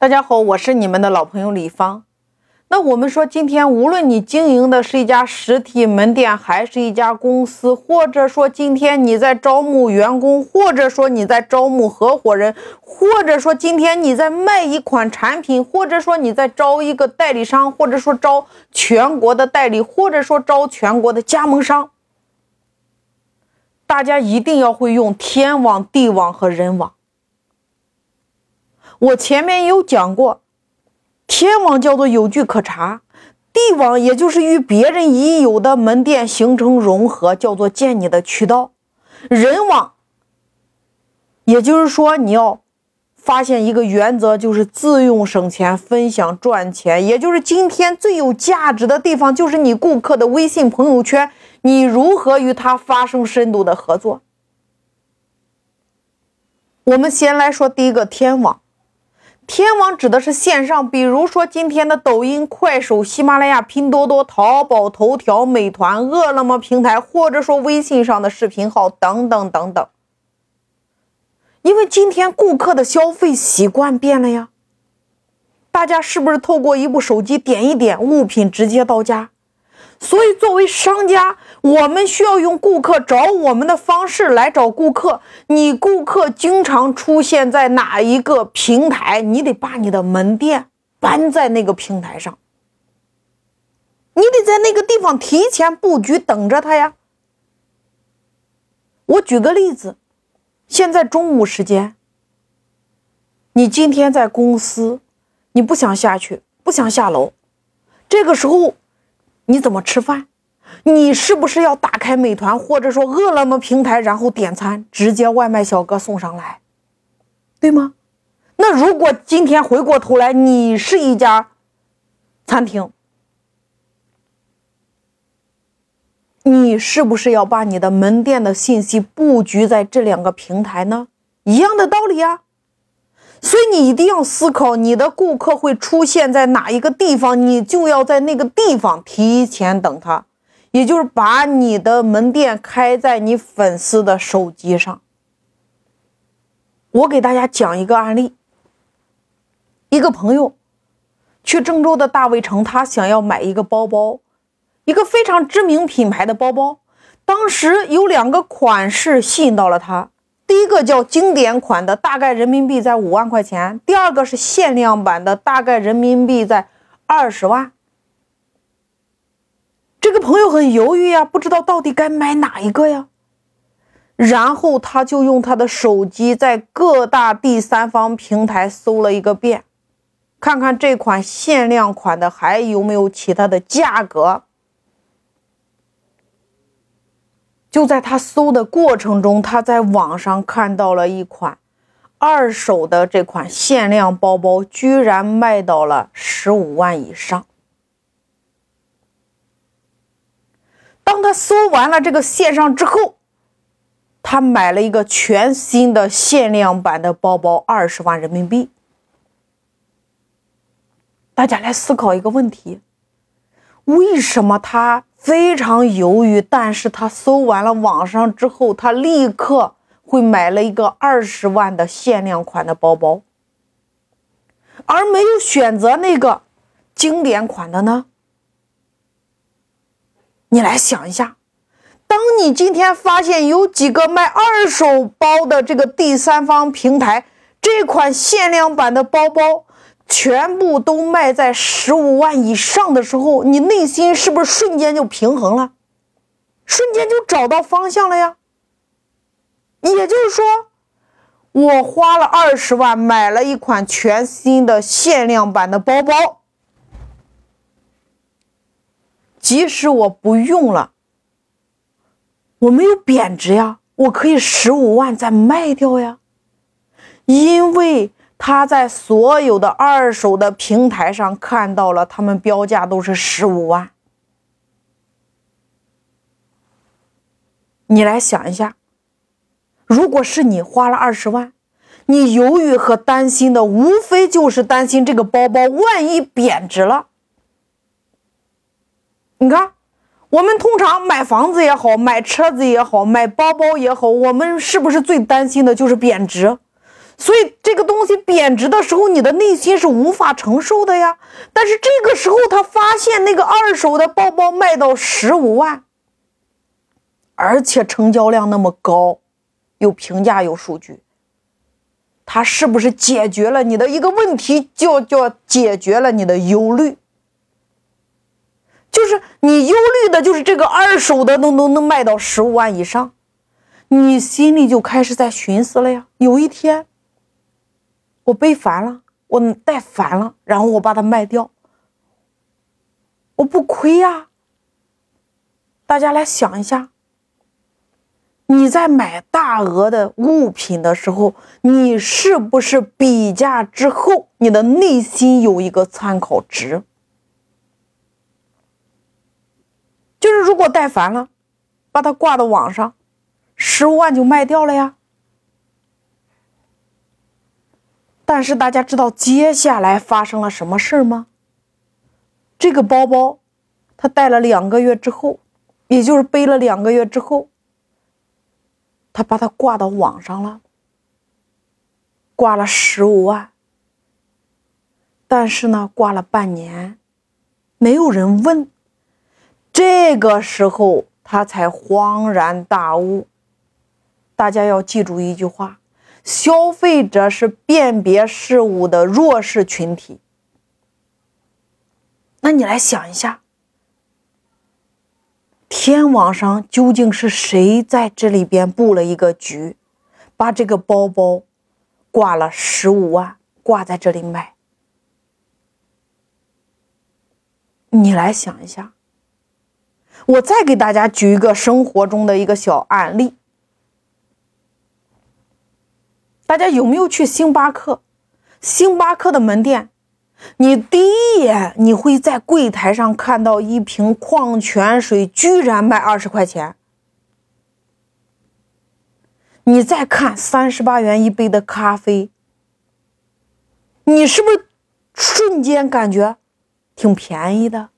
大家好，我是你们的老朋友李芳。那我们说，今天无论你经营的是一家实体门店，还是一家公司，或者说今天你在招募员工，或者说你在招募合伙人，或者说今天你在卖一款产品，或者说你在招一个代理商，或者说招全国的代理，或者说招全国的加盟商，大家一定要会用天网、地网和人网。我前面有讲过，天网叫做有据可查，地网也就是与别人已有的门店形成融合，叫做建你的渠道。人网，也就是说你要发现一个原则，就是自用省钱，分享赚钱。也就是今天最有价值的地方，就是你顾客的微信朋友圈，你如何与他发生深度的合作？我们先来说第一个天网。天网指的是线上，比如说今天的抖音、快手、喜马拉雅、拼多多、淘宝、头条、美团、饿了么平台，或者说微信上的视频号等等等等。因为今天顾客的消费习惯变了呀，大家是不是透过一部手机点一点，物品直接到家？所以，作为商家，我们需要用顾客找我们的方式来找顾客。你顾客经常出现在哪一个平台，你得把你的门店搬在那个平台上。你得在那个地方提前布局，等着他呀。我举个例子，现在中午时间，你今天在公司，你不想下去，不想下楼，这个时候。你怎么吃饭？你是不是要打开美团或者说饿了么平台，然后点餐，直接外卖小哥送上来，对吗？那如果今天回过头来，你是一家餐厅，你是不是要把你的门店的信息布局在这两个平台呢？一样的道理啊。所以你一定要思考，你的顾客会出现在哪一个地方，你就要在那个地方提前等他，也就是把你的门店开在你粉丝的手机上。我给大家讲一个案例：一个朋友去郑州的大卫城，他想要买一个包包，一个非常知名品牌的包包，当时有两个款式吸引到了他。第一个叫经典款的，大概人民币在五万块钱；第二个是限量版的，大概人民币在二十万。这个朋友很犹豫呀，不知道到底该买哪一个呀。然后他就用他的手机在各大第三方平台搜了一个遍，看看这款限量款的还有没有其他的价格。就在他搜的过程中，他在网上看到了一款二手的这款限量包包，居然卖到了十五万以上。当他搜完了这个线上之后，他买了一个全新的限量版的包包，二十万人民币。大家来思考一个问题：为什么他？非常犹豫，但是他搜完了网上之后，他立刻会买了一个二十万的限量款的包包，而没有选择那个经典款的呢？你来想一下，当你今天发现有几个卖二手包的这个第三方平台，这款限量版的包包。全部都卖在十五万以上的时候，你内心是不是瞬间就平衡了？瞬间就找到方向了呀？也就是说，我花了二十万买了一款全新的限量版的包包，即使我不用了，我没有贬值呀，我可以十五万再卖掉呀，因为。他在所有的二手的平台上看到了，他们标价都是十五万。你来想一下，如果是你花了二十万，你犹豫和担心的无非就是担心这个包包万一贬值了。你看，我们通常买房子也好，买车子也好，买包包也好，我们是不是最担心的就是贬值？所以这个东西贬值的时候，你的内心是无法承受的呀。但是这个时候，他发现那个二手的包包卖到十五万，而且成交量那么高，有评价有数据，他是不是解决了你的一个问题？就叫解决了你的忧虑，就是你忧虑的就是这个二手的能能能卖到十五万以上，你心里就开始在寻思了呀。有一天。我背烦了，我带烦了，然后我把它卖掉，我不亏呀。大家来想一下，你在买大额的物品的时候，你是不是比价之后，你的内心有一个参考值？就是如果带烦了，把它挂到网上，十五万就卖掉了呀。但是大家知道接下来发生了什么事儿吗？这个包包，他带了两个月之后，也就是背了两个月之后，他把它挂到网上了，挂了十五万。但是呢，挂了半年，没有人问。这个时候他才恍然大悟。大家要记住一句话。消费者是辨别事物的弱势群体。那你来想一下，天网上究竟是谁在这里边布了一个局，把这个包包挂了十五万，挂在这里卖？你来想一下。我再给大家举一个生活中的一个小案例。大家有没有去星巴克？星巴克的门店，你第一眼你会在柜台上看到一瓶矿泉水，居然卖二十块钱。你再看三十八元一杯的咖啡，你是不是瞬间感觉挺便宜的？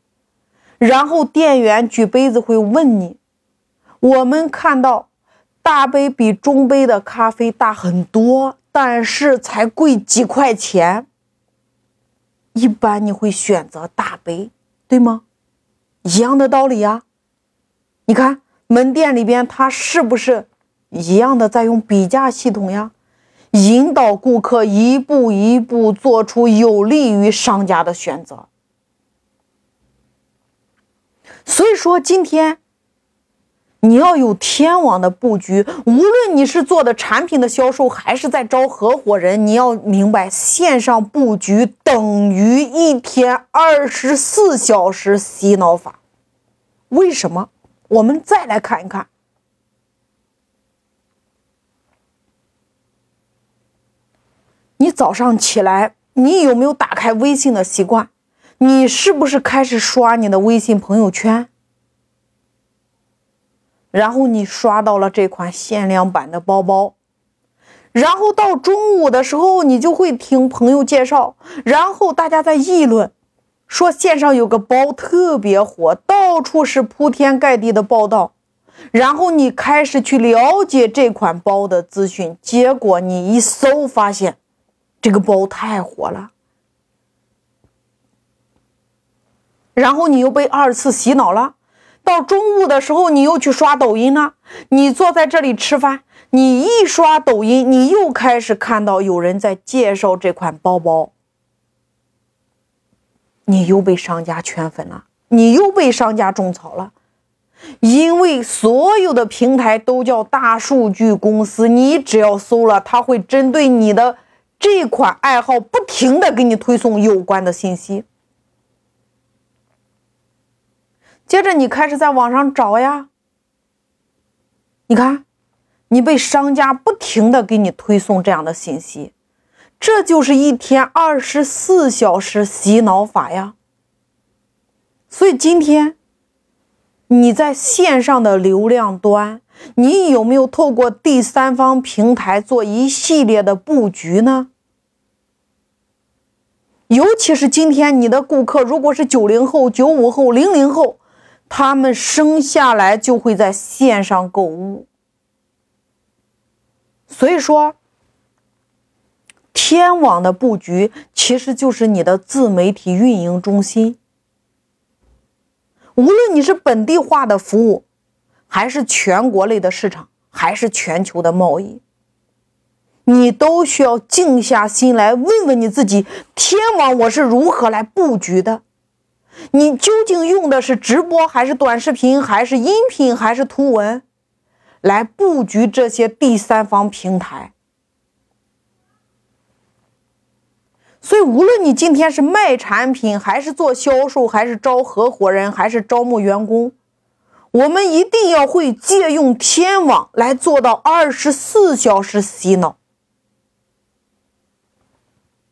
然后店员举杯子会问你：“我们看到。”大杯比中杯的咖啡大很多，但是才贵几块钱。一般你会选择大杯，对吗？一样的道理呀。你看门店里边，他是不是一样的在用比价系统呀？引导顾客一步一步做出有利于商家的选择。所以说今天。你要有天网的布局，无论你是做的产品的销售，还是在招合伙人，你要明白线上布局等于一天二十四小时洗脑法。为什么？我们再来看一看。你早上起来，你有没有打开微信的习惯？你是不是开始刷你的微信朋友圈？然后你刷到了这款限量版的包包，然后到中午的时候，你就会听朋友介绍，然后大家在议论，说线上有个包特别火，到处是铺天盖地的报道，然后你开始去了解这款包的资讯，结果你一搜发现，这个包太火了，然后你又被二次洗脑了。到中午的时候，你又去刷抖音了。你坐在这里吃饭，你一刷抖音，你又开始看到有人在介绍这款包包，你又被商家圈粉了，你又被商家种草了。因为所有的平台都叫大数据公司，你只要搜了，它会针对你的这款爱好，不停的给你推送有关的信息。接着你开始在网上找呀，你看，你被商家不停的给你推送这样的信息，这就是一天二十四小时洗脑法呀。所以今天你在线上的流量端，你有没有透过第三方平台做一系列的布局呢？尤其是今天你的顾客如果是九零后、九五后、零零后。他们生下来就会在线上购物，所以说，天网的布局其实就是你的自媒体运营中心。无论你是本地化的服务，还是全国类的市场，还是全球的贸易，你都需要静下心来问问你自己：天网我是如何来布局的？你究竟用的是直播，还是短视频，还是音频，还是图文，来布局这些第三方平台？所以，无论你今天是卖产品，还是做销售，还是招合伙人，还是招募员工，我们一定要会借用天网来做到二十四小时洗脑。